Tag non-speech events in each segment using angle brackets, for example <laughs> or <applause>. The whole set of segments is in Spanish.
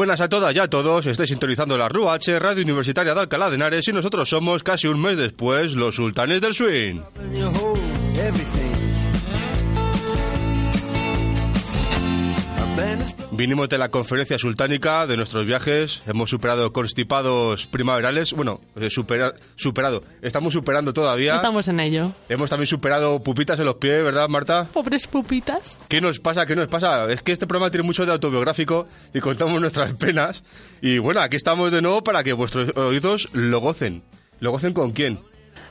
buenas a todas y a todos. Estáis sintonizando la RUH, Radio Universitaria de Alcalá de Henares, y nosotros somos, casi un mes después, los sultanes del swing. Vinimos de la conferencia sultánica, de nuestros viajes, hemos superado constipados primaverales, bueno, eh, supera- superado, estamos superando todavía. Estamos en ello. Hemos también superado pupitas en los pies, ¿verdad, Marta? Pobres pupitas. ¿Qué nos pasa? ¿Qué nos pasa? Es que este programa tiene mucho de autobiográfico y contamos nuestras penas. Y bueno, aquí estamos de nuevo para que vuestros oídos lo gocen. ¿Lo gocen con quién?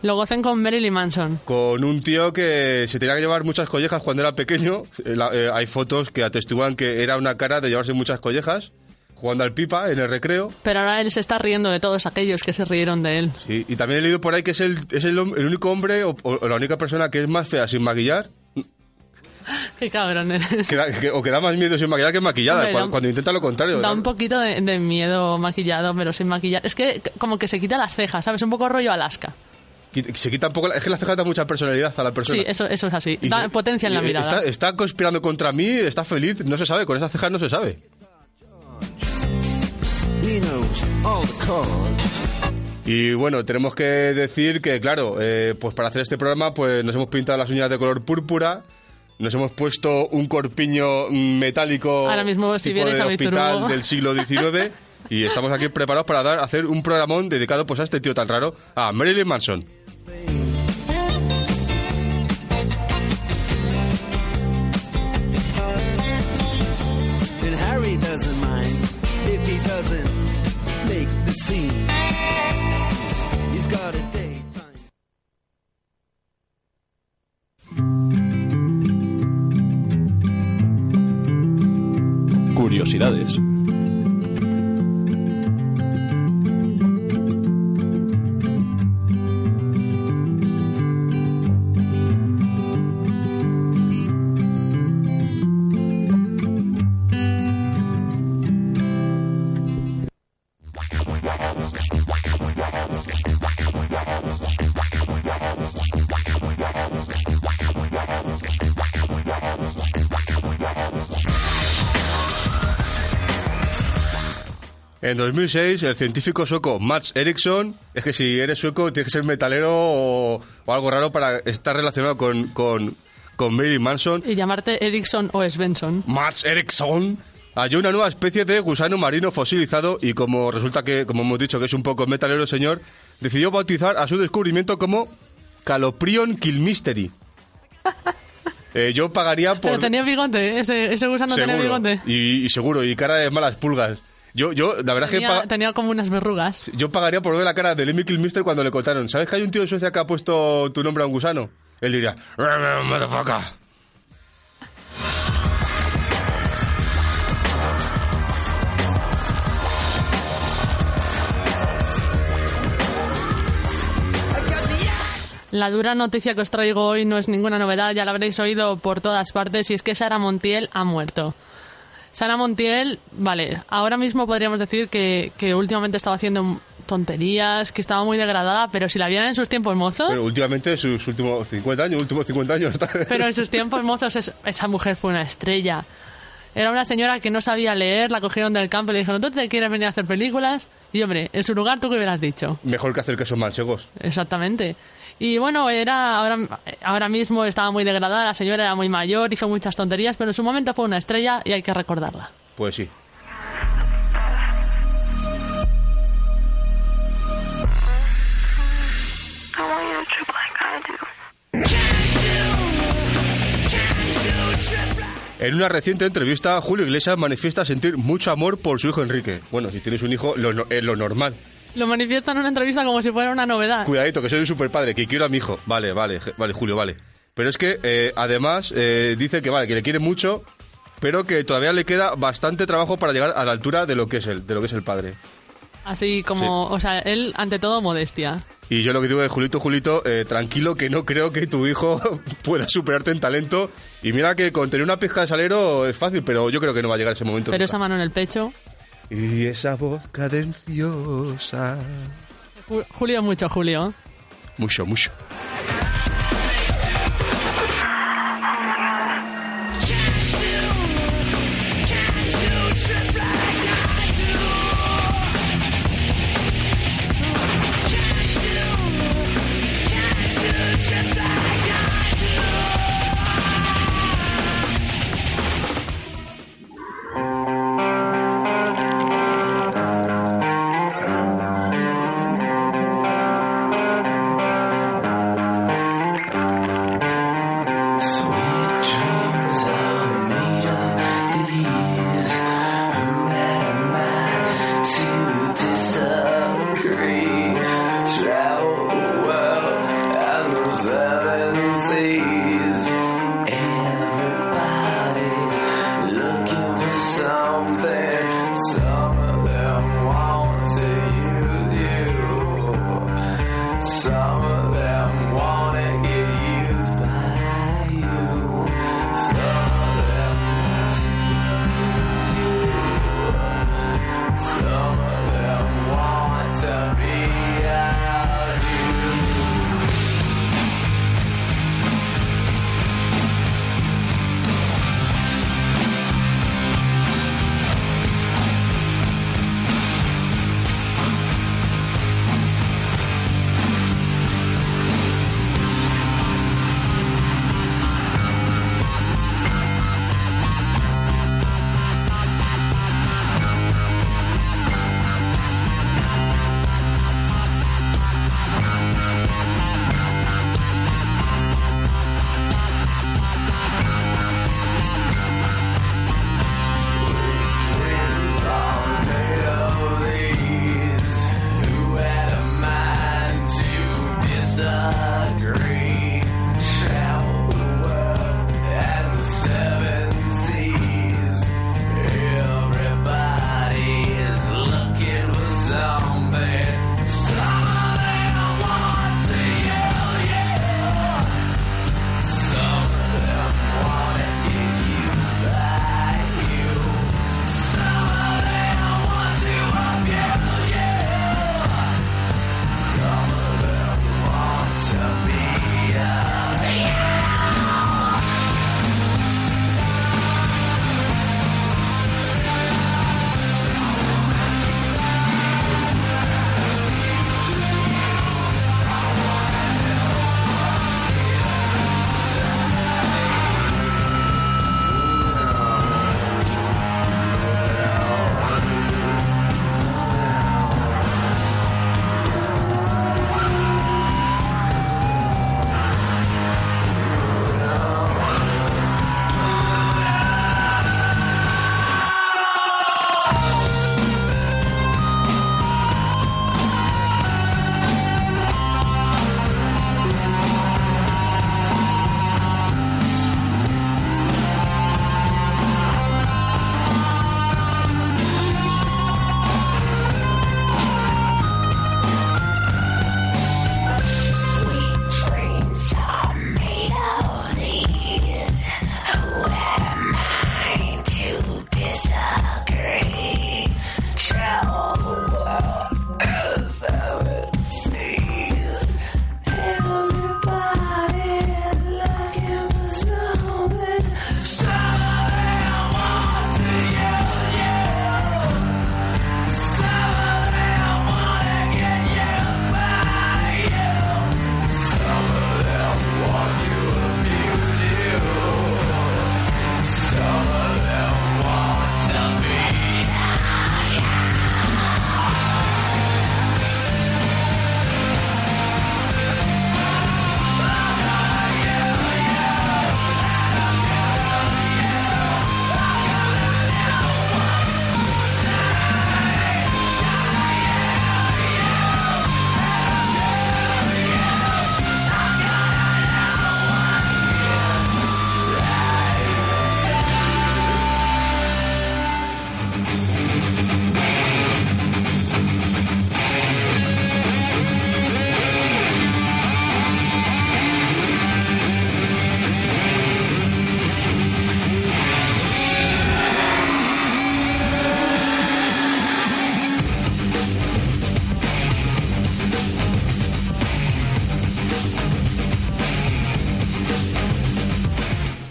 Lo gocen con Marilyn Manson. Con un tío que se tenía que llevar muchas collejas cuando era pequeño. Eh, la- eh, hay fotos que atestiguan que era una cara de llevarse muchas collejas, jugando al pipa en el recreo. Pero ahora él se está riendo de todos aquellos que se rieron de él. Sí, y también he leído por ahí que es el, es el, el único hombre o, o la única persona que es más fea sin maquillar <laughs> Qué cabrón eres. que da- que- o que da más miedo sin maquillar que maquillada, Hombre, cuando, da- cuando intenta lo contrario. Da ¿no? un poquito de, de miedo maquillado, pero sin maquillar. Es que como que se quita las cejas, ¿sabes? Un poco rollo Alaska. Se quita un poco... la- Es que la ceja da mucha personalidad a la persona. Sí, eso, eso es así. Da potencia en la y, mirada. Está, está conspirando contra mí, está feliz, no se sabe, con esas cejas no se sabe. Y bueno, tenemos que decir que, claro, eh, pues para hacer este programa, pues nos hemos pintado las uñas de color púrpura, nos hemos puesto un corpiño metálico Ahora mismo, si tipo de hospital turbo. del siglo XIX <laughs> y estamos aquí preparados para dar, hacer un programón dedicado pues a este tío tan raro, a Marilyn Manson. And Harry doesn't mind if he doesn't make the scene. He's got a daytime. Curiosidades. En 2006, el científico sueco Mats Eriksson, es que si eres sueco tienes que ser metalero o, o algo raro para estar relacionado con, con, con Marilyn Manson. Y llamarte Erickson o Svensson. Mats Eriksson halló una nueva especie de gusano marino fosilizado y como resulta que, como hemos dicho, que es un poco metalero el señor, decidió bautizar a su descubrimiento como Caloprion Kilmysteri. <laughs> Eh, yo pagaría por... Pero tenía bigote, ese, ese gusano tenía bigote. y, y seguro, y cara de malas pulgas. Yo, yo, la verdad es que... Tenía, como unas verrugas. Yo pagaría por ver la cara de Lemmy Kilmister cuando le contaron. ¿Sabes que hay un tío en Suecia que ha puesto tu nombre a un gusano? Él diría, motherfucker. La dura noticia que os traigo hoy no es ninguna novedad, ya la habréis oído por todas partes, y es que Sara Montiel ha muerto. Sara Montiel, vale, ahora mismo podríamos decir que, que últimamente estaba haciendo tonterías, que estaba muy degradada, pero si la vieran en sus tiempos mozos, Pero últimamente, sus últimos 50 años, últimos 50 años... pero en sus tiempos mozos es- esa mujer fue una estrella. Era una señora que no sabía leer, la cogieron del campo y le dijeron, ¿tú te quieres venir a hacer películas? Y hombre, en su lugar tú qué hubieras dicho. Mejor que hacer quesos manchegos. Exactamente. Y bueno, era ahora, ahora mismo estaba muy degradada, la señora era muy mayor, hizo muchas tonterías, pero en su momento fue una estrella y hay que recordarla. Pues sí. En una reciente entrevista, Julio Iglesias manifiesta sentir mucho amor por su hijo Enrique. Bueno, si tienes un hijo, lo, es lo normal. Lo manifiesta en una entrevista como si fuera una novedad. Cuidadito, que soy un super padre, que quiero a mi hijo. Vale, vale, vale, Julio, vale. Pero es que, eh, además, eh, dice que vale, que le quiere mucho, pero que todavía le queda bastante trabajo para llegar a la altura de lo que es él, de lo que es el padre. Así como, o sea, él ante todo modestia. Y yo lo que digo es, Julito, Julito, eh, tranquilo que no creo que tu hijo <laughs> pueda superarte en talento. Y mira que con tener una pizca de salero es fácil, pero yo creo que no va a llegar ese momento. Pero nunca. esa mano en el pecho. Y esa voz cadenciosa. Ju- Julio, mucho Julio. Mucho, mucho. days.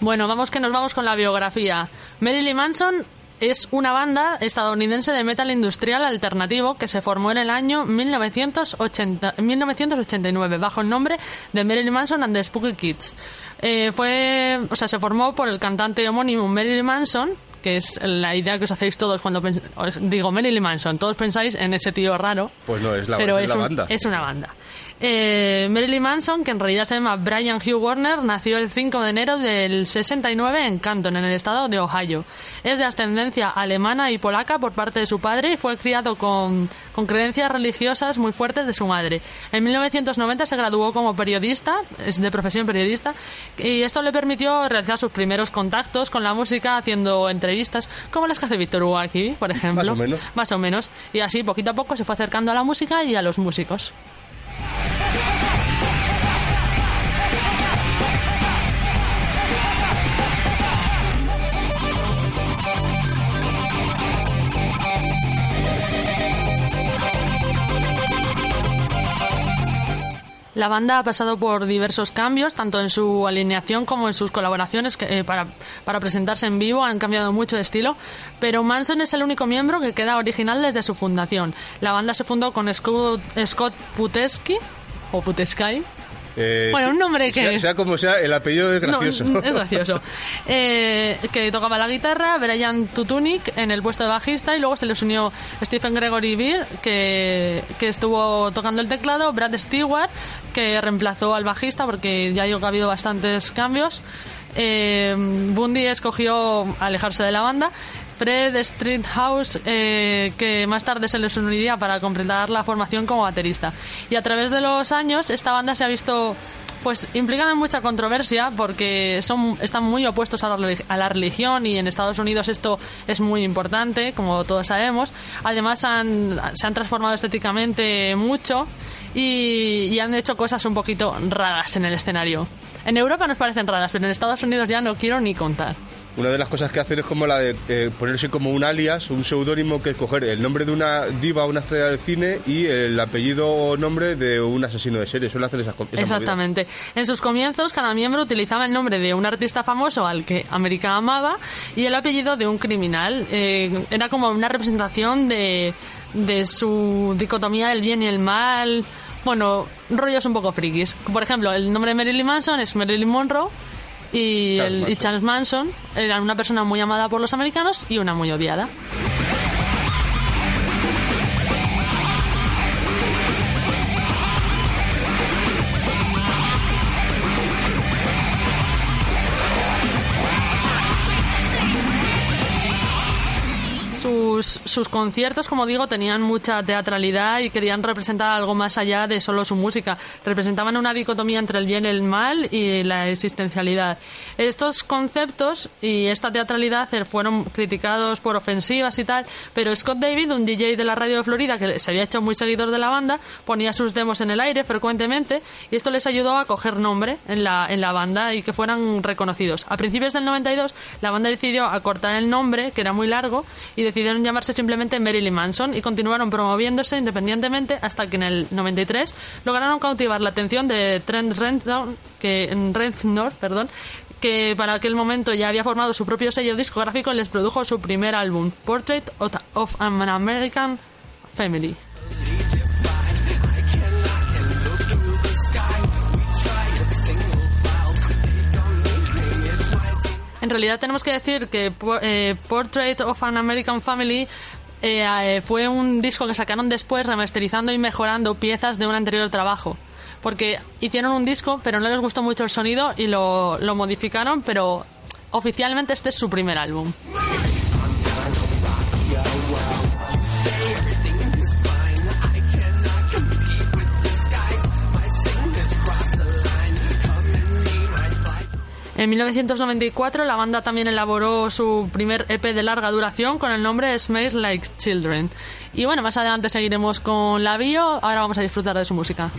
Bueno, vamos que nos vamos con la biografía. Marilyn Manson es una banda estadounidense de metal industrial alternativo que se formó en el año 1980 1989 bajo el nombre de Marilyn Manson and the Spooky Kids. Eh, fue, o sea, se formó por el cantante homónimo Marilyn Manson, que es la idea que os hacéis todos cuando os digo Marilyn Manson, todos pensáis en ese tío raro. Pues no, es la, pero es es, la un- banda. es una banda. Eh, Marilyn Manson, que en realidad se llama Brian Hugh Warner, nació el 5 de enero del 69 en Canton, en el estado de Ohio. Es de ascendencia alemana y polaca por parte de su padre y fue criado con, con creencias religiosas muy fuertes de su madre. En 1990 se graduó como periodista, es de profesión periodista, y esto le permitió realizar sus primeros contactos con la música haciendo entrevistas, como las que hace Víctor Hugo aquí, por ejemplo. Más o menos. Más o menos. Y así, poquito a poco, se fue acercando a la música y a los músicos. Yeah. La banda ha pasado por diversos cambios, tanto en su alineación como en sus colaboraciones eh, para, presentarse en vivo. Han cambiado mucho de estilo, pero Manson es el único miembro que queda original desde su fundación. La banda se fundó con Scott, Scott o Putesky, Eh, Bueno, un nombre que- Sea, sea como sea, el apellido es gracioso. no, <laughs> es gracioso. Eh, que tocaba la guitarra, Brian Tutunik en el puesto de bajista y luego se les unió Stephen Gregory Beer, que, que estuvo tocando el teclado, Brad Stewart, que reemplazó al bajista porque ya digo que ha habido bastantes cambios. Eh, Bundy escogió alejarse de la banda. Fred Streethouse, eh, que más tarde se les uniría para completar la formación como baterista. Y a través de los años, esta banda se ha visto pues implicada en mucha controversia porque son están muy opuestos a la, religión y en Estados Unidos esto es muy importante, como todos sabemos. Además se han transformado estéticamente mucho y, y han hecho cosas un poquito raras en el escenario. En Europa nos parecen raras, pero en Estados Unidos ya no quiero ni contar. Una de las cosas que hacen es como la de eh, ponerse como un alias, un seudónimo que es coger el nombre de una diva o una estrella del cine y el apellido o nombre de un asesino de serie. Suele hacer esas co- esa Exactamente. En sus comienzos, cada miembro utilizaba el nombre de un artista famoso al que América amaba y el apellido de un criminal. Eh, era como una representación de, de su dicotomía del bien y el mal. Bueno, rollos un poco frikis. Por ejemplo, el nombre de Marilyn Manson es Marilyn Monroe y, Charles el, y Manson. Charles Manson era una persona muy amada por los americanos y una muy odiada. Sus, conciertos, como digo, tenían mucha teatralidad y querían representar algo más allá de solo su música. Representaban una dicotomía entre el bien y el mal y la existencialidad. Estos conceptos y esta teatralidad fueron criticados por ofensivas y tal, pero Scott David, un DJ de la radio de Florida que se había hecho muy seguidor de la banda, ponía sus demos en el aire frecuentemente y esto les ayudó a coger nombre en la, en la banda y que fueran reconocidos. A principios del 92, la banda decidió acortar el nombre, que era muy largo, y decidieron llamarse simplemente Marilyn Manson y continuaron promoviéndose independientemente hasta que en el 93 lograron cautivar la atención de Trent Reznor, perdón, que para aquel momento ya había formado su propio sello discográfico y les produjo su primer álbum, Portrait of an American Family. En realidad tenemos que decir que eh, Portrait of an American Family eh, eh, fue un disco que sacaron después remasterizando y mejorando piezas de un anterior trabajo. Porque hicieron un disco, pero no les gustó mucho el sonido y lo, lo modificaron, pero oficialmente este es su primer álbum. En 1994 la banda también elaboró su primer EP de larga duración con el nombre Smells Like Children. Y bueno, más adelante seguiremos con la bio, ahora vamos a disfrutar de su música.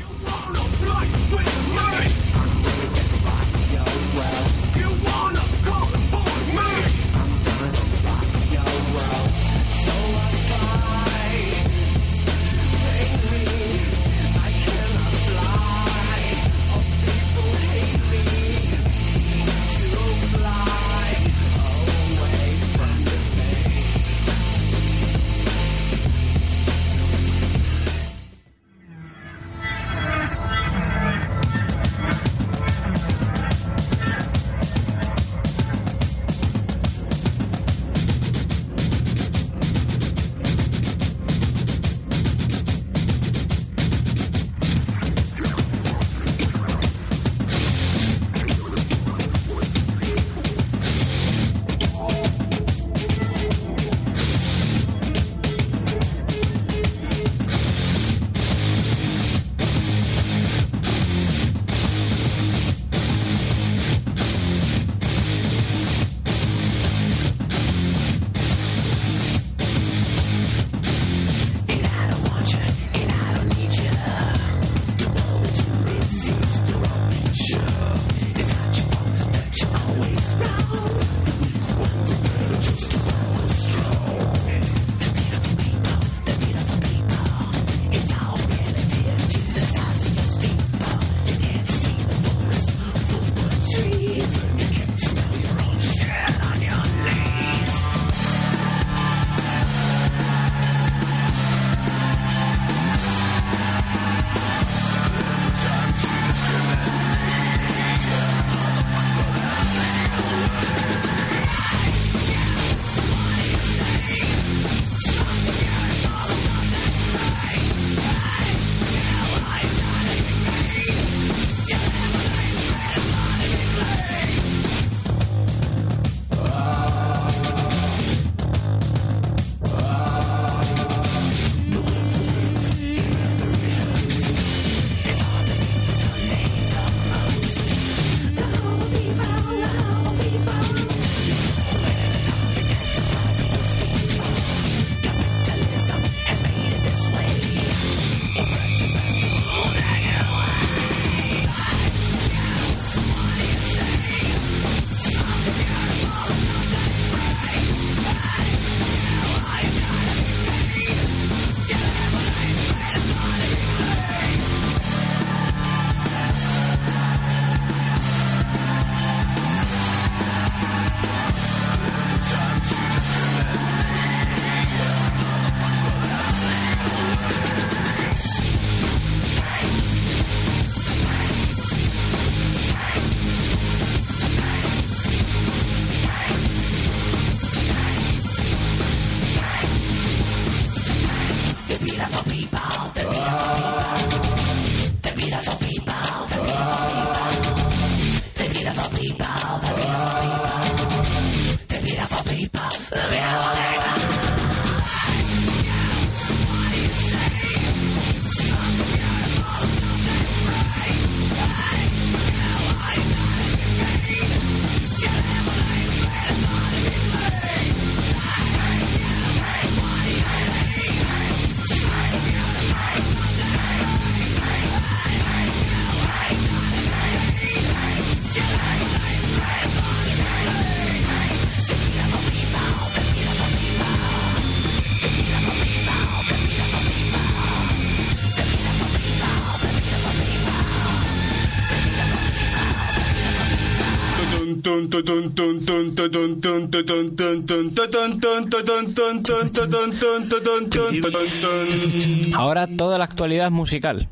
Ahora toda la actualidad musical.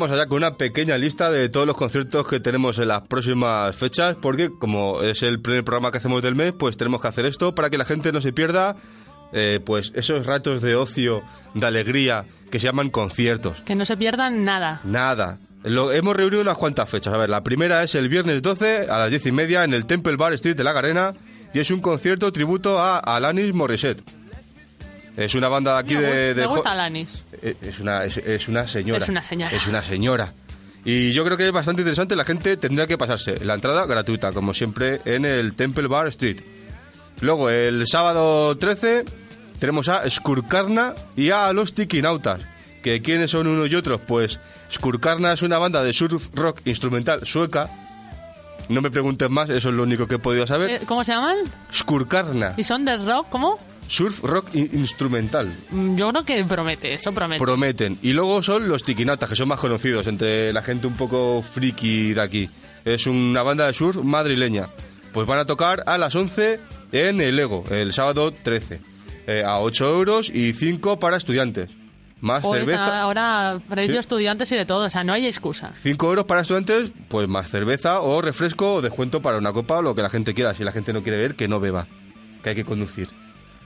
Vamos allá con una pequeña lista de todos los conciertos que tenemos en las próximas fechas, porque como es el primer programa que hacemos del mes, pues tenemos que hacer esto para que la gente no se pierda eh, pues esos ratos de ocio, de alegría, que se llaman conciertos. Que no se pierdan nada. Nada. Lo, hemos reunido unas cuantas fechas. A ver, la primera es el viernes 12 a las 10 y media en el Temple Bar Street de La Garena y es un concierto tributo a Alanis Morissette. Es una banda de aquí me, de... gusta, de me jo- gusta Alanis. Eh, Es una, es, es una señora. Es una señora. Es una señora. Y yo creo que es bastante interesante. La gente tendría que pasarse. La entrada gratuita, como siempre, en el Temple Bar Street. Luego, el sábado 13, tenemos a Skurkarna y a los Tikinautas. ¿Que ¿Quiénes son unos y otros? Pues Skurkarna es una banda de surf rock instrumental sueca. No me preguntes más, eso es lo único que he podido saber. Eh, ¿Cómo se llaman? Skurkarna, ¿Y son de rock? ¿Cómo? Surf rock in- instrumental. Mm, Yo creo que promete, eso promete. Prometen. Y luego son los Tiquinatas, que son más conocidos entre la gente un poco friki de aquí. Es una banda de surf madrileña. Pues van a tocar a las 11 en el Ego, el sábado 13. Eh, a 8 euros y 5 para estudiantes. Más Hoy cerveza. ahora precio Sí. estudiantes y de todo, o sea, no hay excusa. 5 euros para estudiantes, pues más cerveza o refresco o descuento para una copa o lo que la gente quiera. Si la gente no quiere ver, que no beba. Que hay que conducir.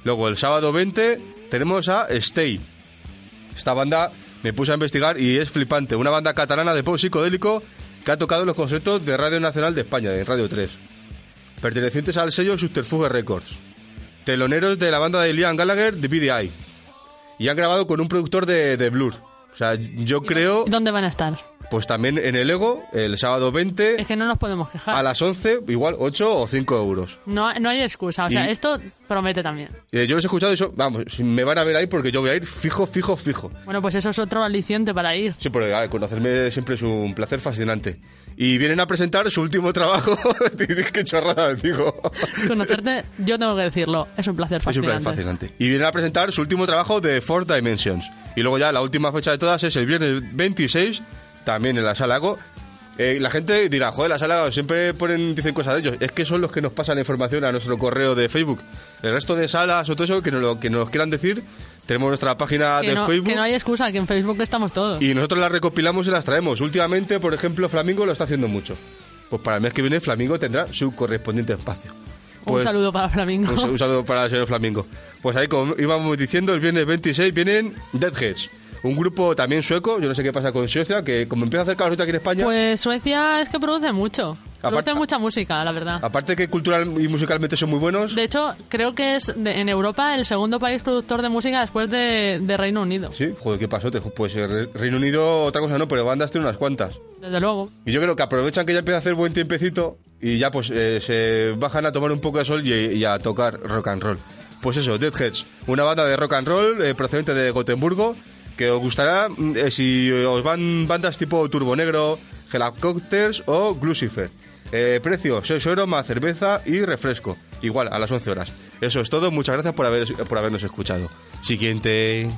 Luego, el sábado 20, tenemos a Stay. Esta banda me puse a investigar y es flipante. Una banda catalana de pop psicodélico que ha tocado en los conciertos de Radio Nacional de España, de Radio 3. Pertenecientes al sello Subterfuge Records. Teloneros de la banda de Liam Gallagher, de BDI. Y han grabado con un productor de, de Blur. O sea, yo creo, ¿Dónde van a estar? Pues también en el Ego, el sábado 20, Es que no nos podemos quejar. a las 11, igual 8 o 5 euros. No, no hay excusa, o sea, Y- esto promete también. Eh, yo los he escuchado y eso, vamos, me van a ver ahí porque yo voy a ir fijo, fijo, fijo. Bueno, pues eso es otro aliciente para ir. Sí, porque a ver, conocerme siempre es un placer fascinante. Y vienen a presentar su último trabajo. <laughs> Qué chorrada, digo. Conocerte, yo tengo que decirlo, es un placer Es un fascinante. placer fascinante. Y vienen a presentar su último trabajo de Four Dimensions. Y luego ya la última fecha de todas es el viernes 26, también en la sala Go. Eh, la gente dirá, joder, la sala siempre ponen, dicen cosas de ellos. Es que son los que nos pasan la información a nuestro correo de Facebook. El resto de salas o todo eso que nos lo que nos quieran decir, tenemos nuestra página Que de no, Facebook. que no hay excusa, que en Facebook estamos todos. Y nosotros las recopilamos y las traemos. Últimamente, por ejemplo, Flamingo lo está haciendo mucho. Pues para el mes que viene, Flamingo tendrá su correspondiente espacio. un Pues- saludo para Flamingo. un, un saludo para el señor Flamingo. Pues ahí, como íbamos diciendo, el viernes 26 vienen Deadheads. Un grupo también sueco, yo no sé qué pasa con Suecia, que como empieza a hacer calor aquí en España, Pues Suecia es que produce mucho. Aparte- Produce mucha música, la verdad. aparte que cultural y musicalmente son muy buenos, De hecho, creo que es de- en Europa el segundo país productor de música después de, de Reino Unido. sí, joder, qué pasó, pues Re- Reino Unido otra cosa no, pero bandas tienen unas cuantas. Desde luego. Y yo creo que aprovechan que ya empieza a hacer buen tiempecito y ya pues eh, se bajan a tomar un poco de sol y, y a tocar rock and roll. Pues eso, Deadheads, una banda de rock and roll eh, procedente de Gotemburgo que os gustará mm, eh, si os van bandas tipo Turbo Negro, Helicopters o Glucifer. Eh, precio, 6 euros más cerveza y refresco. Igual, a las 11 horas. Eso es todo. Muchas gracias por, haber, por habernos escuchado. Siguiente.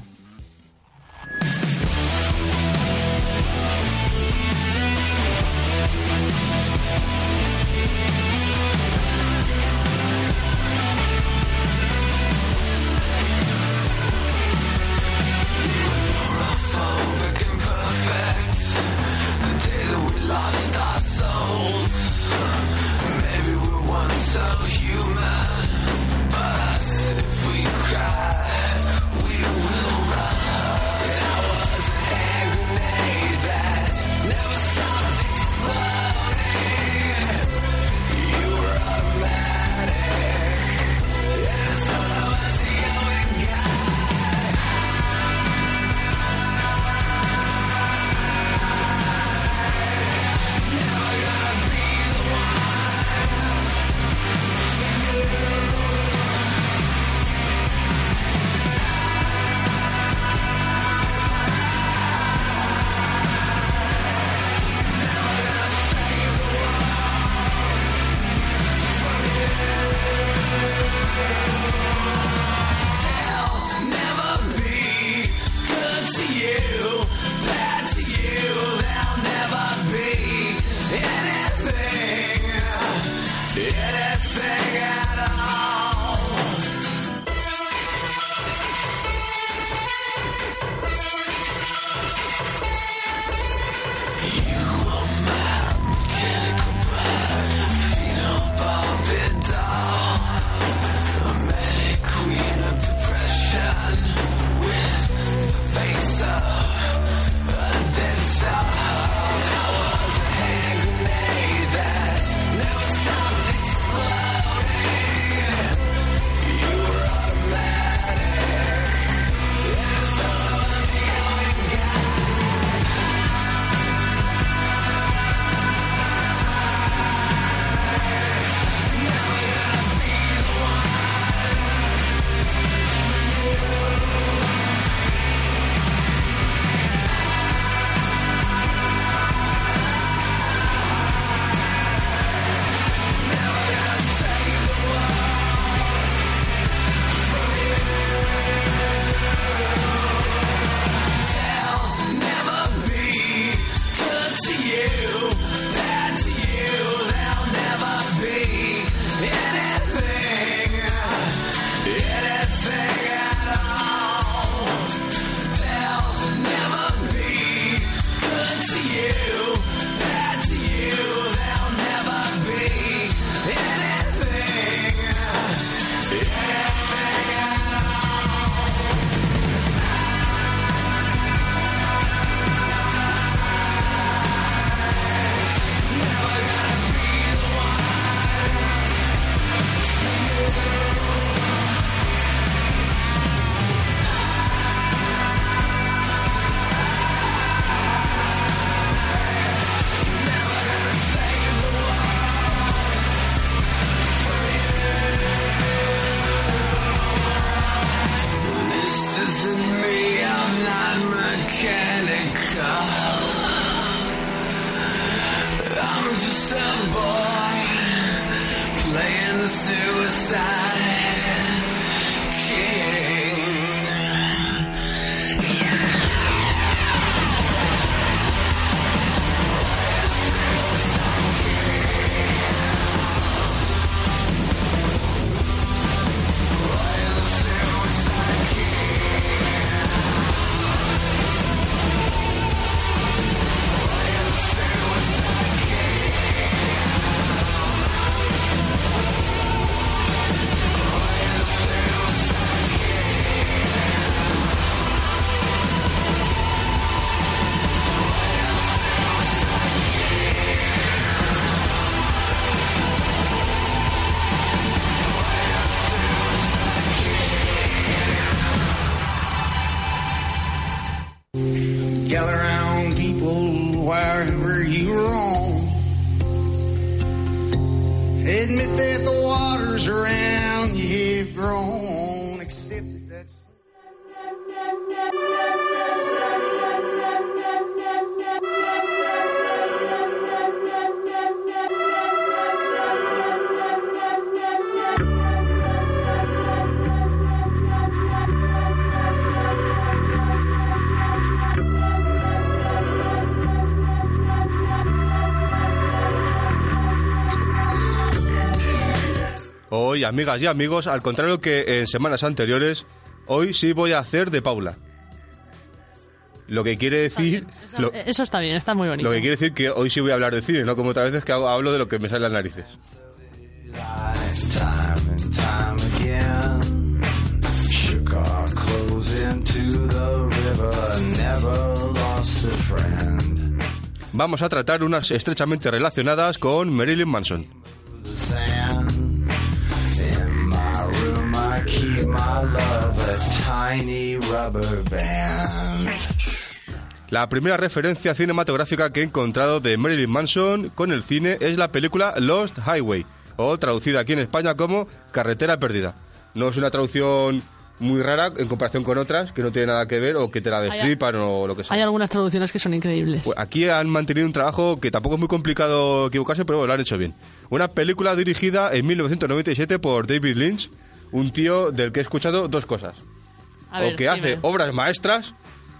say Hoy, amigas y amigos, al contrario que en semanas anteriores, hoy sí voy a hacer de Paula. Lo que quiere decir... Eso, Lo, eso está bien, está muy bonito. lo que quiere decir que hoy sí voy a hablar de cine, no como otras veces que hago- hablo de lo que me sale las narices. Vamos a tratar unas estrechamente relacionadas con Marilyn Manson. La primera referencia cinematográfica que he encontrado de Marilyn Manson con el cine es la película Lost Highway, o traducida aquí en España como Carretera Perdida. No es una traducción muy rara en comparación con otras que no tiene nada que ver o que te la destripan o lo que sea. Hay algunas traducciones que son increíbles. Pues aquí han mantenido un trabajo que tampoco es muy complicado equivocarse, pero bueno, lo han hecho bien. Una película dirigida en 1997 por David Lynch, un tío del que he escuchado dos cosas. A ver, o que hace obras maestras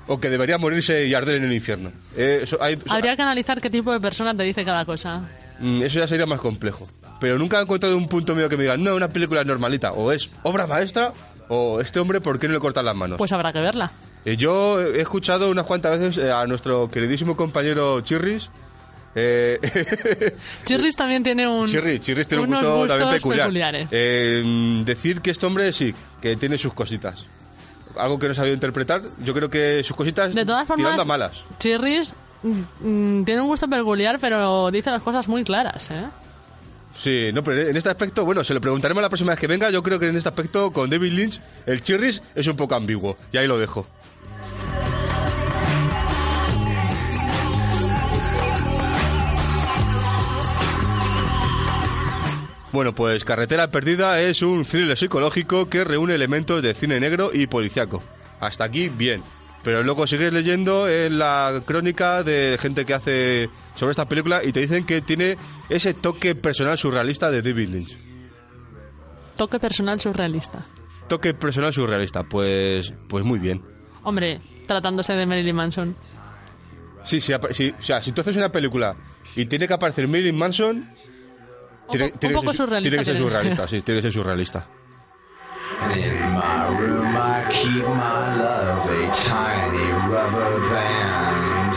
o que debería morirse y arder en el infierno. Eh, eso, hay- Habría que analizar qué tipo de persona te dice cada cosa. Mm, eso ya sería más complejo. Pero nunca he encontrado un punto medio que me digan, no, una película normalita. O es obra maestra, o este hombre, ¿por qué no le cortan las manos? Pues habrá que verla. Eh, yo he escuchado unas cuantas veces eh, a nuestro queridísimo compañero Chirris. Eh, <laughs> Chirris también tiene un. Chirris, Chirris tiene un gusto también peculiar. peculiares. Eh, decir que este hombre sí, que tiene sus cositas. Algo que no he sabido interpretar. Yo creo que sus cositas De todas formas, tirando a malas. Chirris mm, mm, tiene un gusto peculiar, pero dice las cosas muy claras, ¿eh? Sí, no, pero en este aspecto, bueno, se lo preguntaremos la próxima vez que venga. Yo creo que en este aspecto, con David Lynch, el Chirris es un poco ambiguo. Y ahí lo dejo. Bueno, pues Carretera Perdida es un thriller psicológico que reúne elementos de cine negro y policiaco. Hasta aquí, bien. Pero luego sigues leyendo en la crónica de gente que hace sobre esta película y te dicen que tiene ese toque personal surrealista de David Lynch. Toque personal surrealista. Toque personal surrealista, pues, pues muy bien. Hombre, tratándose de Marilyn Manson. Sí, sí, sí, o sea, si tú haces una película y tiene que aparecer Marilyn Manson, tiene, un que poco ser, surrealista. tiene que ser que surrealista, sí, tiene que ser surrealista. In my room, I keep my love a tiny rubber band.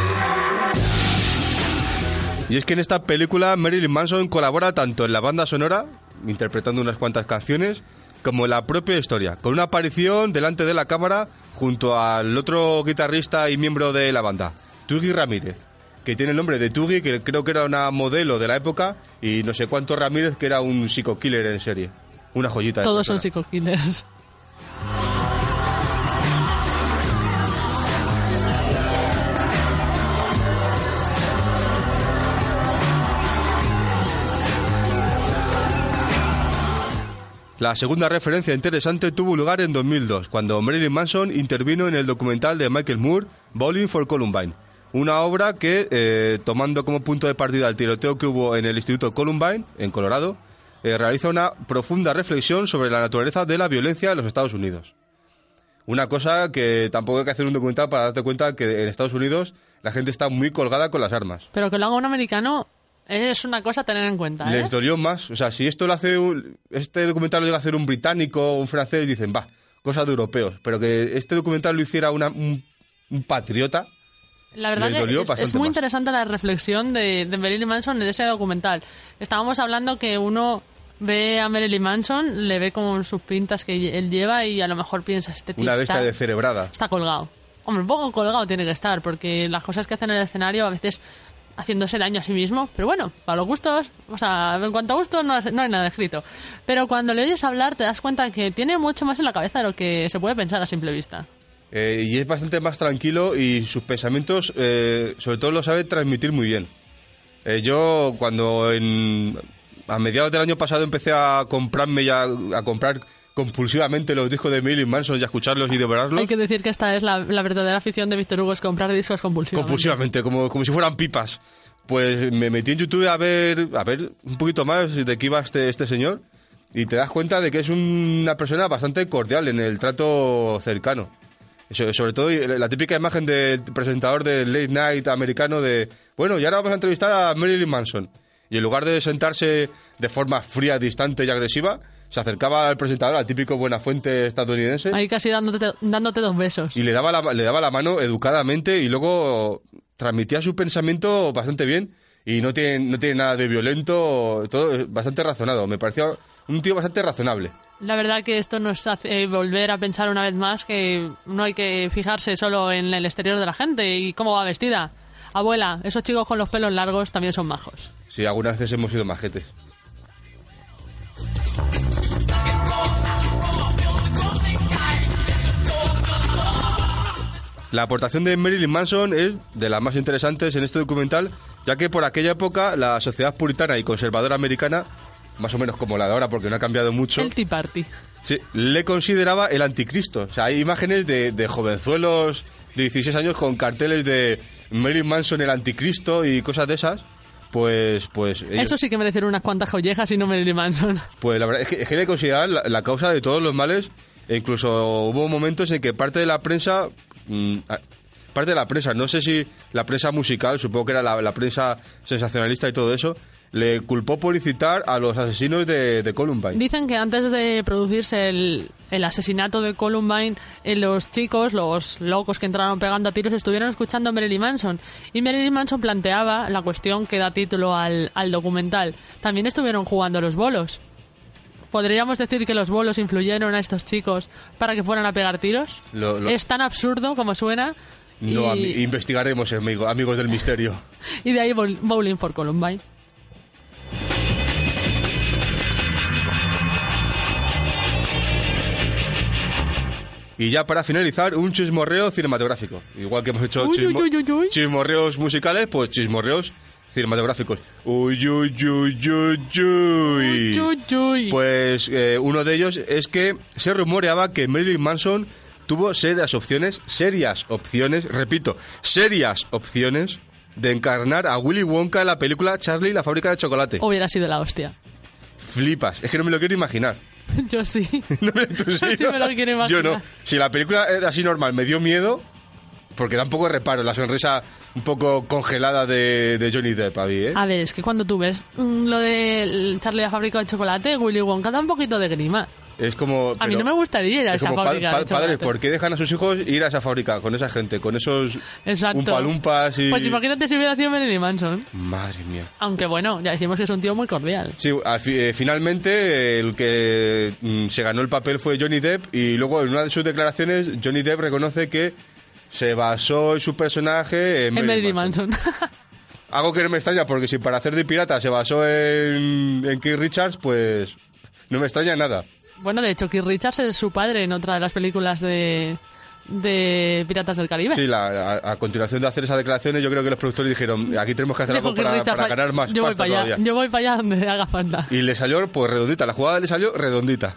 Y es que en esta película Marilyn Manson colabora tanto en la banda sonora, interpretando unas cuantas canciones, como en la propia historia, con una aparición delante de la cámara junto al otro guitarrista y miembro de la banda, Tuggy Ramírez, que tiene el nombre de Tuggy, que creo que era una modelo de la época, y no sé cuánto Ramírez, que era un psico-killer en serie. Una joyita. Todos son psico-killers. La segunda referencia interesante tuvo lugar en 2002, cuando Marilyn Manson intervino en el documental de Michael Moore, Bowling for Columbine, una obra que, eh, tomando como punto de partida el tiroteo que hubo en el Instituto Columbine, en Colorado, eh, realiza una profunda reflexión sobre la naturaleza de la violencia en los Estados Unidos. Una cosa que tampoco hay que hacer un documental para darte cuenta que en Estados Unidos la gente está muy colgada con las armas. Pero que lo haga un americano es una cosa a tener en cuenta, ¿eh? Les dolió más. O sea, si esto lo hace un- este documental lo llega a hacer un británico o un francés, dicen, va, cosa de europeos. Pero que este documental lo hiciera una- un, un patriota, La verdad que es, muy más. interesante la reflexión de, de Marilyn Manson en ese documental. Estábamos hablando que uno ve a Marilyn Manson, le ve con sus pintas que él lleva y a lo mejor piensa, este tío una está, bestia de cerebrada. está colgado. Hombre, un poco colgado tiene que estar, porque las cosas que hace en el escenario a veces haciéndose daño a sí mismo. Pero bueno, para los gustos, o sea, en cuanto a gustos no, no hay nada escrito. Pero cuando le oyes hablar te das cuenta que tiene mucho más en la cabeza de lo que se puede pensar a simple vista. Eh, y es bastante más tranquilo y sus pensamientos, eh, sobre todo, lo sabe transmitir muy bien. Eh, yo, cuando en, a mediados del año pasado empecé a comprarme ya, a comprar compulsivamente los discos de Marilyn Manson y a escucharlos y devorarlos, Hay que decir que esta es la, la verdadera afición de Víctor Hugo, es comprar discos compulsivamente. compulsivamente, como, como si fueran pipas. Pues me metí en YouTube a ver, a ver un poquito más de qué iba este, este señor y te das cuenta de que es una persona bastante cordial en el trato cercano. So- Sobre todo la típica imagen del presentador del late night americano de, bueno, y ahora vamos a entrevistar a Marilyn Manson. Y en lugar de sentarse de forma fría, distante y agresiva, se acercaba al presentador, al típico buena fuente estadounidense, Ahí casi dándote, dándote dos besos. y le daba, la, le daba la mano educadamente y luego transmitía su pensamiento bastante bien y no tiene, no tiene nada de violento, todo bastante razonado. Me parecía un tío bastante razonable. La verdad que esto nos hace volver a pensar una vez más que no hay que fijarse solo en el exterior de la gente y cómo va vestida. Abuela, esos chicos con los pelos largos también son majos. Sí, algunas veces hemos sido majetes. La aportación de Marilyn Manson es de las más interesantes en este documental, ya que por aquella época la sociedad puritana y conservadora americana, más o menos como la de ahora, porque no ha cambiado mucho, El Tea Party. sí, le consideraba el anticristo. O sea, hay imágenes de, de jovenzuelos de 16 años con carteles de Marilyn Manson el anticristo y cosas de esas. Pues, pues, ellos- Eso sí que merecen unas cuantas collejas y no Marilyn Manson. pues la verdad es que, es que le consideraban la, la causa de todos los males. E incluso hubo momentos en que parte de la prensa, mm, a- parte de la prensa, no sé si la prensa musical, supongo que era la, la prensa sensacionalista y todo eso, le culpó por incitar a los asesinos de, de Columbine. Dicen que antes de producirse el, el asesinato de Columbine, eh, los chicos, los locos que entraron pegando a tiros, estuvieron escuchando a Marilyn Manson. Y Marilyn Manson planteaba la cuestión que da título al, al documental. También estuvieron jugando a los bolos. ¿Podríamos decir que los bolos influyeron a estos chicos para que fueran a pegar tiros? Lo- lo- Es tan absurdo como suena. No, y, investigaremos, amigo- amigos del misterio. <laughs> y de ahí Bowl- Bowling for Columbine. Y ya para finalizar, un chismorreo cinematográfico. Igual que hemos hecho Uy, chismo- uy, uy, chismorreos musicales, pues chismorreos cinematográficos. Uy, uy, uy, uy, uy. Uy, uy. Pues eh, uno de ellos es que se rumoreaba que Marilyn Manson tuvo serias opciones, serias opciones, repito, serias opciones de encarnar a Willy Wonka en la película Charlie y la fábrica de chocolate. Hubiera sido la hostia. Flipas, es que no me lo quiero imaginar. <laughs> Yo sí. <laughs> No me, tú sí, Sí ¿no? me lo quiero Yo no. imaginar. Si la película era así normal me dio miedo, porque da un poco de reparo, la sonrisa un poco congelada de, de Johnny Depp a mí, ¿eh? A ver, es que cuando tú ves mm, lo de Charlie la fábrica de chocolate, Willy Wonka da un poquito de grima. Es como... A mí no me gustaría ir a es esa como, fábrica pa- de padres, ¿por qué dejan a sus hijos ir a esa fábrica con esa gente, con esos Exacto. umpalumpas y... Pues imagínate si hubiera sido Marilyn Manson. Madre mía. Aunque bueno, ya decimos que es un tío muy cordial. Sí, al fi- eh, finalmente el que mm, se ganó el papel fue Johnny Depp y luego en una de sus declaraciones Johnny Depp reconoce que se basó en su personaje en En Marilyn. Manson. <laughs> Algo que no me extraña, porque si para hacer de pirata se basó en, en Keith Richards, pues no me extraña nada. Bueno, de hecho, Keith Richards es su padre en otra de las películas de, de Piratas del Caribe. Sí, la- a, a continuación de hacer esas declaraciones, yo creo que los productores dijeron, aquí tenemos que hacer Dijo algo para, ganar más yo voy para allá, todavía. Yo voy para allá donde haga falta. Y le salió, pues redondita, la jugada le salió redondita.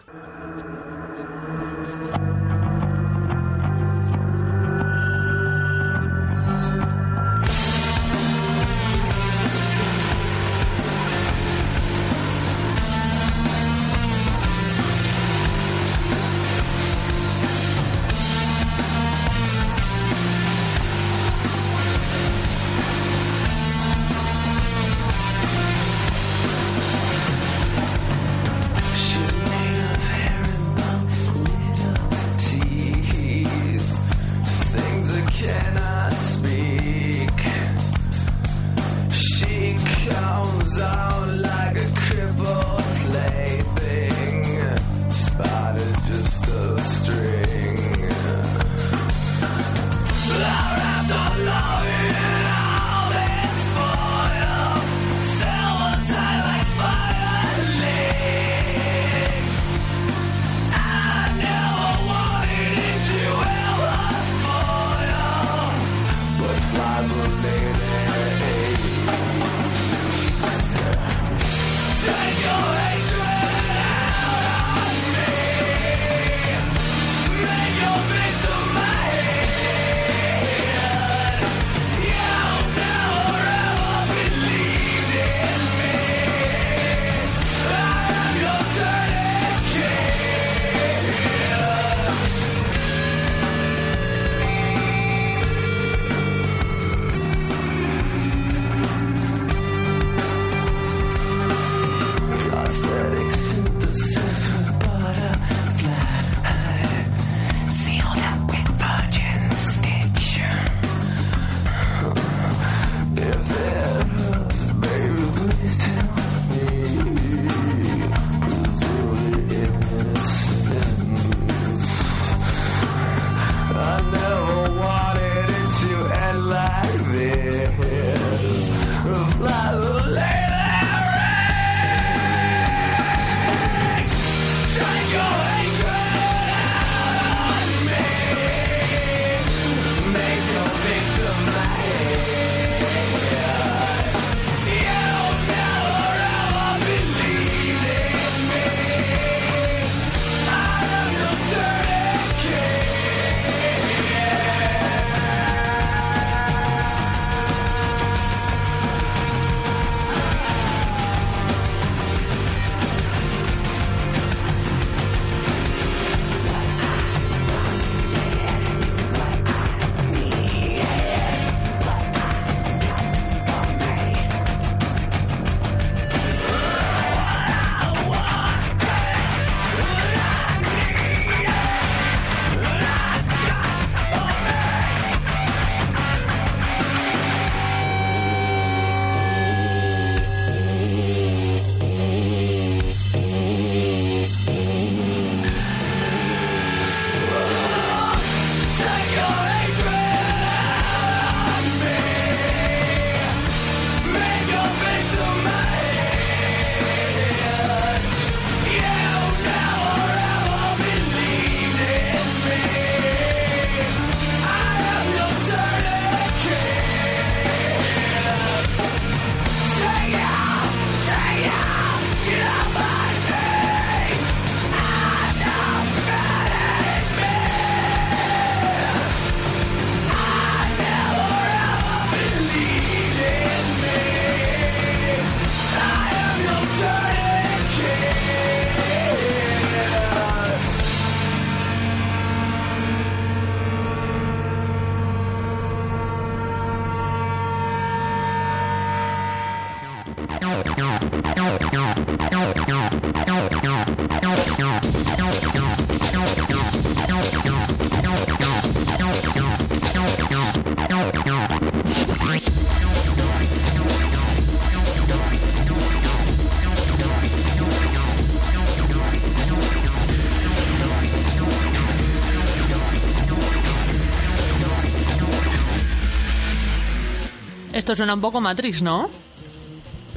Esto suena un poco Matrix, ¿no?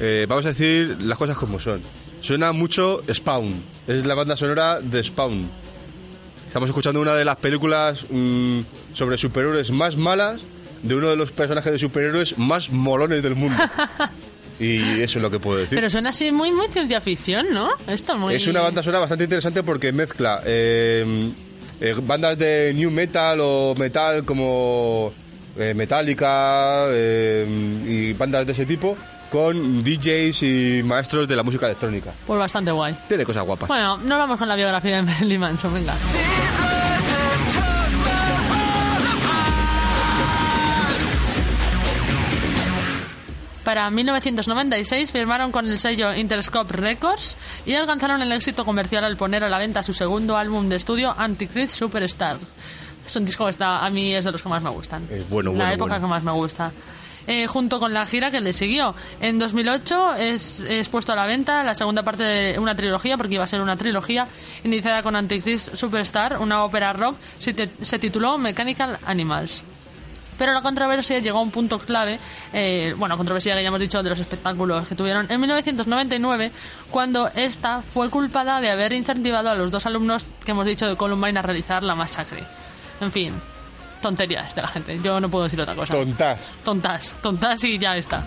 Eh, vamos a decir las cosas como son. Suena mucho Spawn. Es la banda sonora de Spawn. Estamos escuchando una de las películas mm, sobre superhéroes más malas de uno de los personajes de superhéroes más molones del mundo. <laughs> y eso es lo que puedo decir. Pero suena así muy, muy ciencia ficción, ¿no? Esto muy... Es una banda sonora bastante interesante porque mezcla eh, eh, bandas de new metal o metal como eh, Metallica eh, y bandas de ese tipo con DJs y maestros de la música electrónica. Pues bastante guay. Tiene cosas guapas. Bueno, nos vamos con la biografía de Marilyn Manson, venga. Para 1996 firmaron con el sello Interscope Records y alcanzaron el éxito comercial al poner a la venta su segundo álbum de estudio, Antichrist Superstar. Es un disco que está, a mí es de los que más me gustan. Es bueno, La bueno, época bueno. que más me gusta. Eh, junto con la gira que le siguió. En 2008 es, es puesto a la venta la segunda parte de una trilogía, porque iba a ser una trilogía, iniciada con Antichrist Superstar, una ópera rock, se, te- se tituló Mechanical Animals. Pero la controversia llegó a un punto clave, eh, bueno, controversia que ya hemos dicho de los espectáculos que tuvieron en 1999, cuando esta fue culpada de haber incentivado a los dos alumnos que hemos dicho de Columbine a realizar la masacre. En fin, tonterías de la gente. Yo no puedo decir otra cosa. Tontas. tontas, tontas y ya está.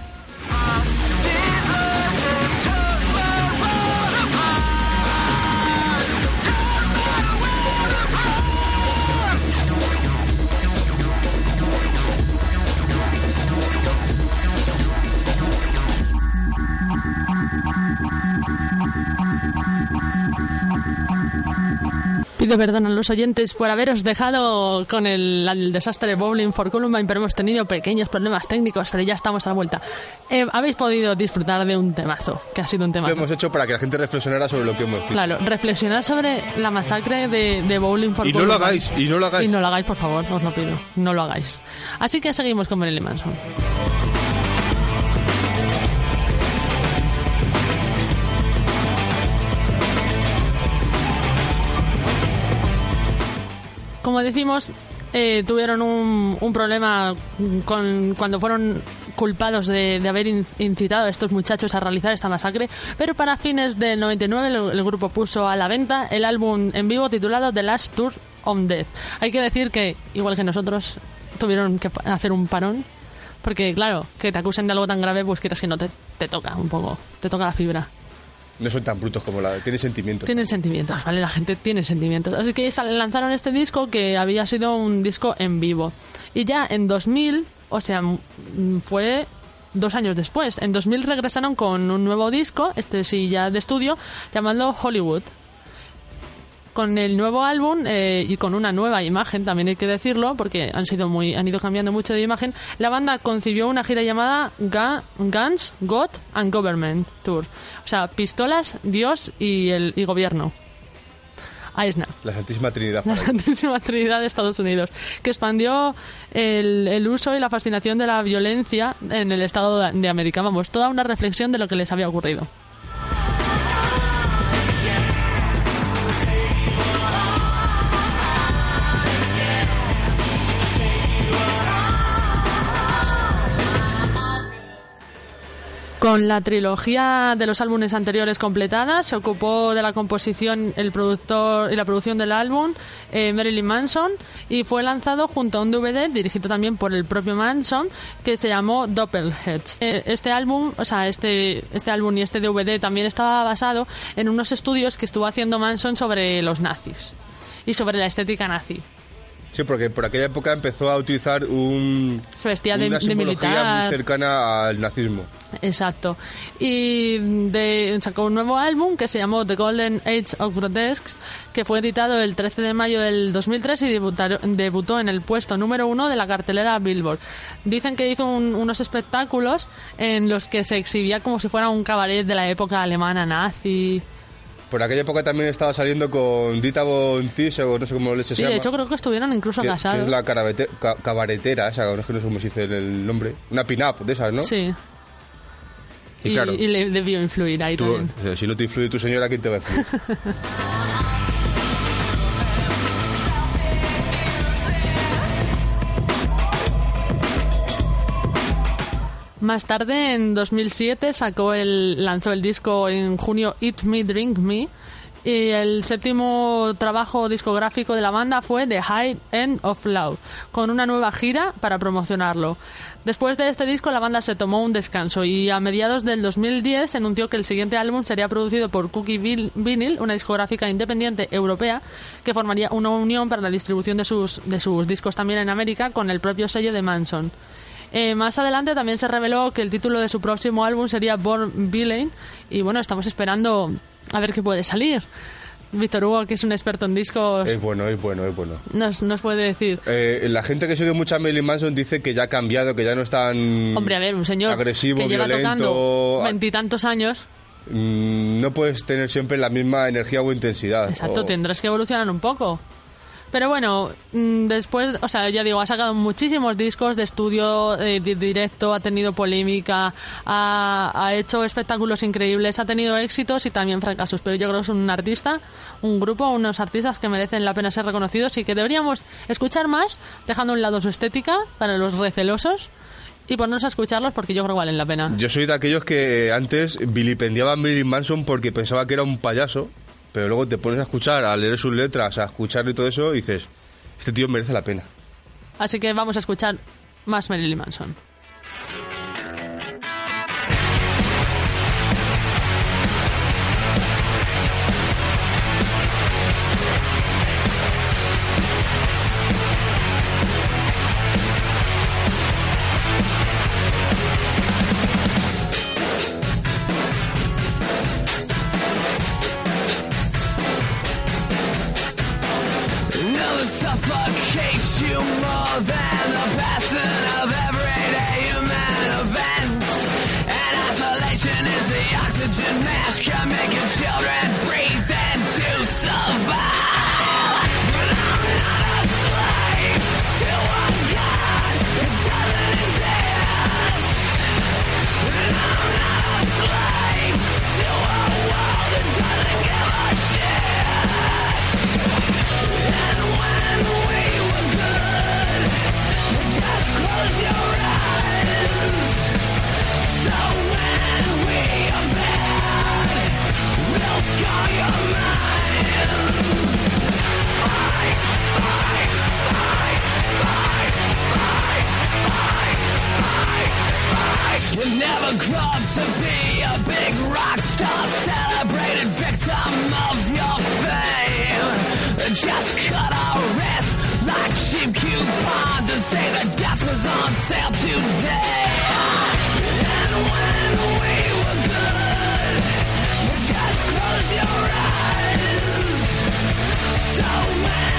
Pido perdón a los oyentes por haberos dejado con el, el desastre Bowling for Columbine, pero hemos tenido pequeños problemas técnicos, pero ya estamos a la vuelta. Eh, habéis podido disfrutar de un temazo, que ha sido un Lo temazo. hemos hecho para que la gente reflexionara sobre lo que hemos dicho. Claro, reflexionar sobre la masacre de, de Bowling for Y no lo Columbine. hagáis, y no lo hagáis. Y no lo hagáis, por favor, os lo pido. No lo hagáis. Así que seguimos con Marilyn Manson. Como decimos, eh, tuvieron un, problema con, cuando fueron culpados de, de haber in- incitado a estos muchachos a realizar esta masacre, pero para fines del 99 el, el grupo puso a la venta el álbum en vivo titulado The Last Tour on Death. Hay que decir que, igual que nosotros, tuvieron que hacer un parón, porque claro, que te acusen de algo tan grave, pues quieras que no te toca un poco, te toca la fibra. No son tan brutos como la... Tienen sentimientos. Tienen sentimientos, ¿vale? La gente tiene sentimientos. Así que lanzaron este disco que había sido un disco en vivo. Y ya en 2000, o sea, fue dos años después, en 2000 regresaron con un nuevo disco, este sí ya de estudio, llamado Hollywood. Con el nuevo álbum eh, y con una nueva imagen, también hay que decirlo, porque han sido muy, han ido cambiando mucho de imagen. La banda concibió una gira llamada Guns, God and Government Tour, o sea, pistolas, Dios y el y gobierno. Está. La Santísima Trinidad. La. Santísima Trinidad de Estados Unidos, que expandió el, el uso y la fascinación de la violencia en el Estado de América. Vamos, toda una reflexión de lo que les había ocurrido. Con la trilogía de los álbumes anteriores completada, se ocupó de la composición el productor y la producción del álbum eh, Marilyn Manson y fue lanzado junto a un DVD dirigido también por el propio Manson que se llamó Doppelheads. Eh, este álbum, o sea, este este álbum y este DVD también estaba basado en unos estudios que estuvo haciendo Manson sobre los nazis y sobre la estética nazi. Sí, porque por aquella época empezó a utilizar un, Se vestía de, una de simbología militar. muy cercana al nazismo. Exacto. Y de, sacó un nuevo álbum que se llamó The Golden Age of Grotesque, que fue editado el 13 de mayo del 2003 y debutar- debutó en el puesto número uno de la cartelera Billboard. Dicen que hizo un- unos espectáculos en los que se exhibía como si fuera un cabaret de la época alemana nazi. Por aquella época también estaba saliendo con Dita Von Teese, o no sé cómo leche Sí, se de llama. hecho creo que estuvieron incluso que, que casados. es la carabete- ca- cabaretera, esa, no sé cómo se dice el nombre. Una pin-up de esas, ¿no? Sí. Y Y, claro, y le debió influir ahí tú- también. si no te influye tu señora, ¿quién te va a influir? <laughs> Más tarde, en 2007, sacó el, lanzó el disco en junio Eat Me, Drink Me. Y el séptimo trabajo discográfico de la banda fue The High End of Love, con una nueva gira para promocionarlo. Después de este disco, la banda se tomó un descanso y a mediados del 2010 se anunció que el siguiente álbum sería producido por Cookie Vinyl, una discográfica independiente europea que formaría una unión para la distribución de sus, de sus discos también en América con el propio sello de Manson. Eh, más adelante también se reveló que el título de su próximo álbum sería Born Villain y bueno, estamos esperando a ver qué puede salir. Víctor Hugo, que es un experto en discos, es bueno, es bueno, es bueno. nos, nos puede decir. Eh, la gente que sigue mucho a Marilyn Manson dice que ya ha cambiado, que ya no es tan Hombre, a ver, un señor agresivo, que lleva violento. tocando veintitantos años. Mm, no puedes tener siempre la misma energía o intensidad. Exacto, O- tendrás que evolucionar un poco. Pero bueno, mm, después, o sea, ya digo, ha sacado muchísimos discos de estudio, eh, de directo, ha tenido polémica, ha, ha hecho espectáculos increíbles, ha tenido éxitos y también fracasos. Pero yo creo que es un artista, un grupo, unos artistas que merecen la pena ser reconocidos y que deberíamos escuchar más, dejando a un lado su estética para los recelosos y ponernos a escucharlos porque yo creo que valen la pena. Yo soy de aquellos que antes vilipendiaban a Marilyn Manson porque pensaba que era un payaso, pero luego te pones a escuchar, a leer sus letras, a escuchar y todo eso, y dices, este tío merece la pena. Así que vamos a escuchar más Marilyn Manson. To be a big rock star, celebrated victim of your fame. Just cut our wrists like cheap coupons and say that death was on sale today. And when we were good, just close your eyes. So when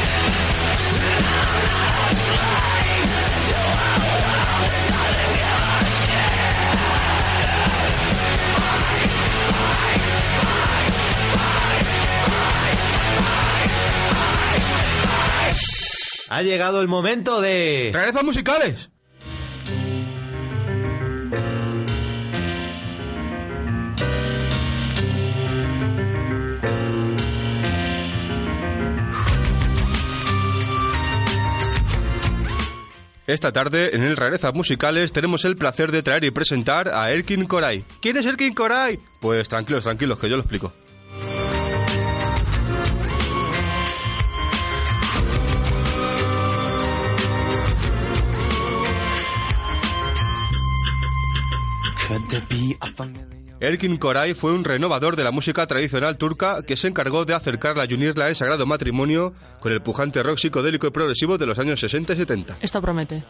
Ha llegado el momento de... ¡Rarezas musicales! Esta tarde, en el Rarezas Musicales, tenemos el placer de traer y presentar a Erkin Koray. ¿Quién es Erkin Koray? Pues tranquilos, tranquilos, que yo lo explico. Erkin Koray fue un renovador de la música tradicional turca que se encargó de acercarla y unirla en sagrado matrimonio con el pujante rock psicodélico y progresivo de los años 60 y 70. Esto promete.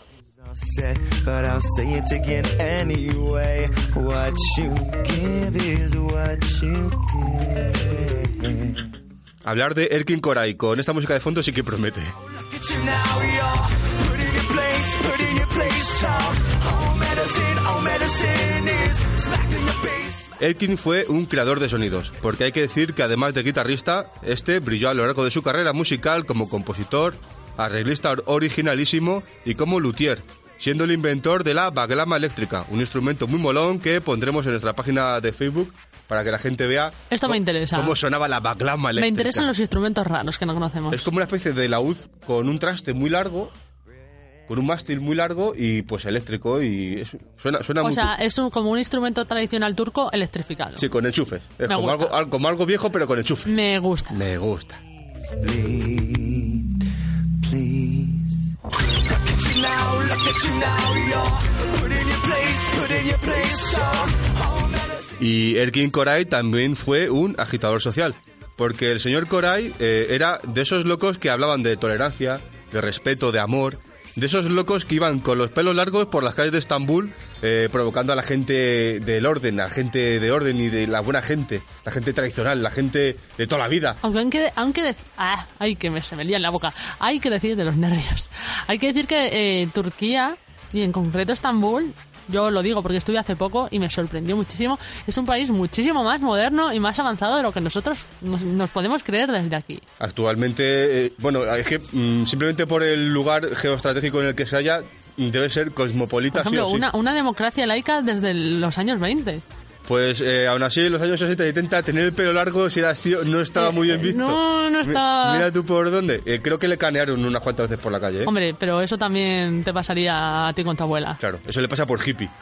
Hablar de Erkin Koray con esta música de fondo sí que promete. Look at you now, you're put in your place, put in your place. Medicine, medicine is smacked in the face. Erkin fue un creador de sonidos, porque hay que decir que además de guitarrista, este brilló a lo largo de su carrera musical como compositor, arreglista originalísimo y como luthier, siendo el inventor de la baglama eléctrica, un instrumento muy molón que pondremos en nuestra página de Facebook para que la gente vea Esto me interesa. cómo sonaba la baglama eléctrica. Me interesan los instrumentos raros que no conocemos. Es como una especie de laúd con un traste muy largo, con un mástil muy largo y pues eléctrico y es- suena, suena O muy... sea, es un, como un instrumento tradicional turco electrificado. Sí, con enchufes. Es Me como gusta. algo, al- como algo viejo pero con enchufe. Me gusta. Me gusta. Y Erkin Koray también fue un agitador social, porque el señor Koray eh, era de esos locos que hablaban de tolerancia, de respeto, de amor, de esos locos que iban con los pelos largos por las calles de Estambul eh, provocando a la gente del orden, a la gente de orden y de la buena gente, la gente tradicional, la gente de toda la vida. Aunque, aunque, aunque ah, ay, que me, se me lía en la boca. Hay que decir de los nervios. Hay que decir que eh, Turquía, y en concreto Estambul, yo lo digo porque estuve hace poco y me sorprendió muchísimo, es un país muchísimo más moderno y más avanzado de lo que nosotros nos, nos podemos creer desde aquí. Actualmente, eh, bueno, es que mm, simplemente por el lugar geoestratégico en el que se halla, debe ser cosmopolita, Por sí ejemplo, o sí. una, una democracia laica desde los años 20. Pues eh, aún así, en los años 60 y 70, tener el pelo largo, si eras tío, no estaba Eh, muy bien visto. no, no Mi- está- Mira tú por dónde. Eh, creo que le canearon unas cuantas veces por la calle, ¿eh? Hombre, pero eso también te pasaría a ti con tu abuela. Claro, eso le pasa por hippie. <laughs>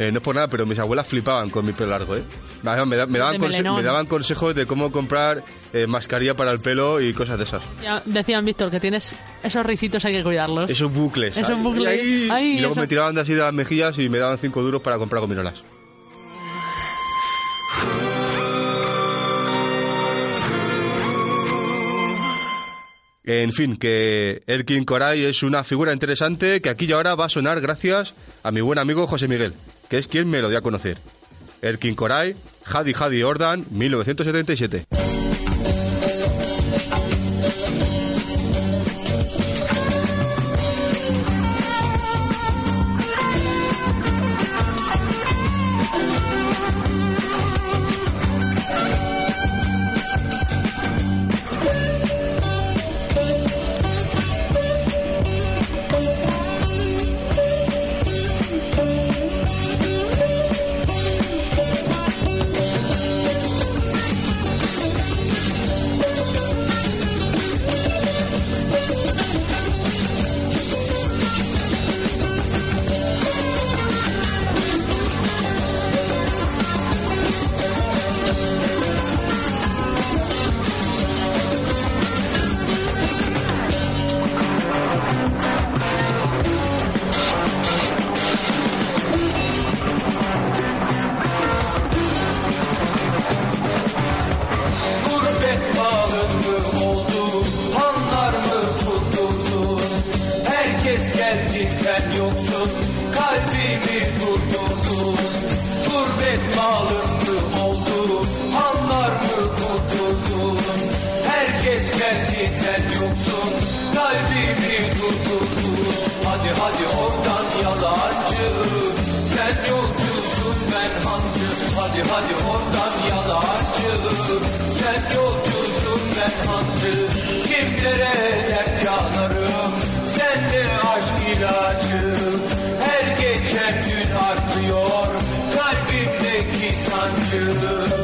Eh, no es por nada, pero mis abuelas flipaban con mi pelo largo, ¿eh? Además, Me, da- me daban, me consejos de cómo comprar eh, mascarilla para el pelo y cosas de esas. Ya decían, Víctor, que tienes esos ricitos, hay que cuidarlos. Esos bucles. Esos ay, bucles. ay, Ay, y luego eso- me tiraban de así de las mejillas y me daban cinco duros para comprar gominolas. En fin, que Erkin Koray es una figura interesante que aquí y ahora va a sonar gracias a mi buen amigo José Miguel, que es quien me lo dio a conocer. Erkin Koray, Hadi Hadi Ordan, 1977. sen yoksun, kalbimi durdurdun. Gurbet malın mı oldu, hanlar mı tutuldun? Herkes geldi sen yoksun, kalbimi durdurdun. Hadi hadi oradan yalancı, sen yolcusun ben hancı. Hadi hadi oradan yalancı, sen yolcusun ben hancı. Kimlere dert yanarım, sen de aşk ilacı. Her geçen gün artıyor, kalbimdeki sancı.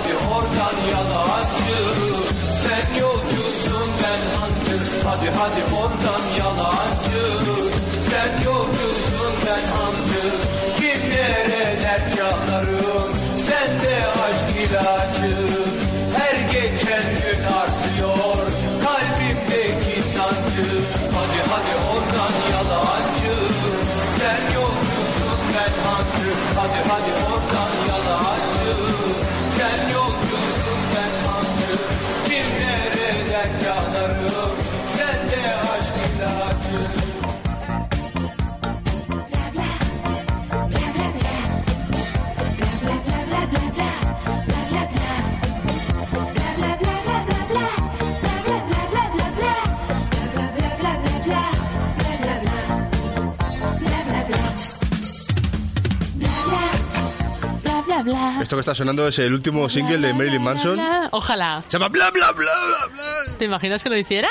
Hadi oradan yalancı. Sen yolcusun ben hancı. Hadi hadi oradan yalancı. Sen yolcusun ben hancı. Kimlere dert yanarım esto que está sonando es el último single de Marilyn Manson. Ojalá. Se llama bla bla bla bla bla. ¿Te imaginas que lo hiciera?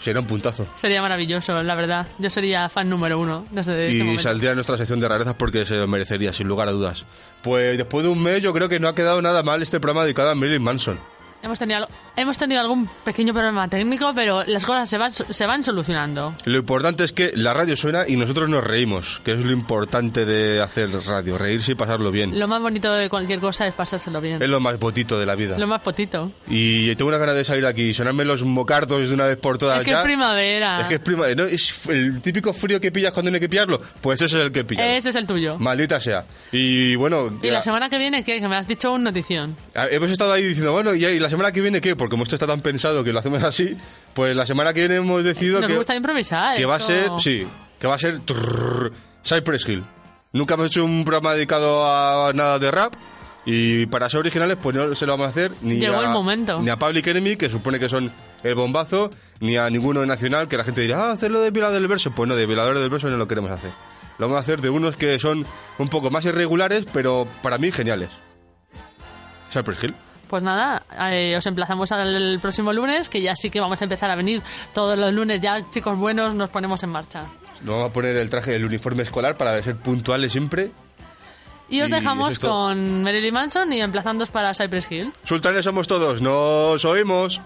Será un puntazo. Sería maravilloso, la verdad. Yo sería fan número uno desde ese Y momento. saldría en nuestra sección de rarezas porque se lo merecería, sin lugar a dudas. Pues después de un mes yo creo que no ha quedado nada mal este programa dedicado a Marilyn Manson. Hemos tenido, hemos tenido algún pequeño problema técnico, pero las cosas se van, se van solucionando. Lo importante es que la radio suena y nosotros nos reímos, que es lo importante de hacer radio, reírse y pasarlo bien. Lo más bonito de cualquier cosa es pasárselo bien. Es lo más botito de la vida. Lo más potito. Y tengo una ganas de salir aquí y sonarme los mocardos de una vez por todas Es que ya. es primavera. Es que es prima- ¿no? Es el típico frío que pillas cuando no hay que pillarlo. Pues ese es el que pilla. Ese es el tuyo. Maldita sea. Y bueno, Y ya- la semana que viene, ¿qué? Que me has dicho un notición. Ah, Hemos estado ahí diciendo, bueno, ¿y y la semana que viene qué? Porque como esto está tan pensado que lo hacemos así, pues la semana que viene hemos decidido Nos que, gusta improvisar. que va a esto- ser, sí, que va a ser trrr, Cypress Hill. Nunca hemos hecho un programa dedicado a nada de rap y para ser originales pues no se lo vamos a hacer ni Llegó a, el momento. ni a Public Enemy, que supone que son el bombazo, ni a ninguno nacional, que la gente dirá, ah, hacerlo de violador del verso. Pues no, de violadores del verso no lo queremos hacer. Lo vamos a hacer de unos que son un poco más irregulares, pero para mí geniales. Cypress Hill. Pues nada, eh, os emplazamos al próximo lunes, que ya sí que vamos a empezar a venir todos los lunes. Ya, chicos buenos, nos ponemos en marcha. Nos vamos a poner el traje, el uniforme escolar para ser puntuales siempre. Y os dejamos es con Marilyn Manson y emplazándoos para Cypress Hill. Sultanes somos todos, nos oímos.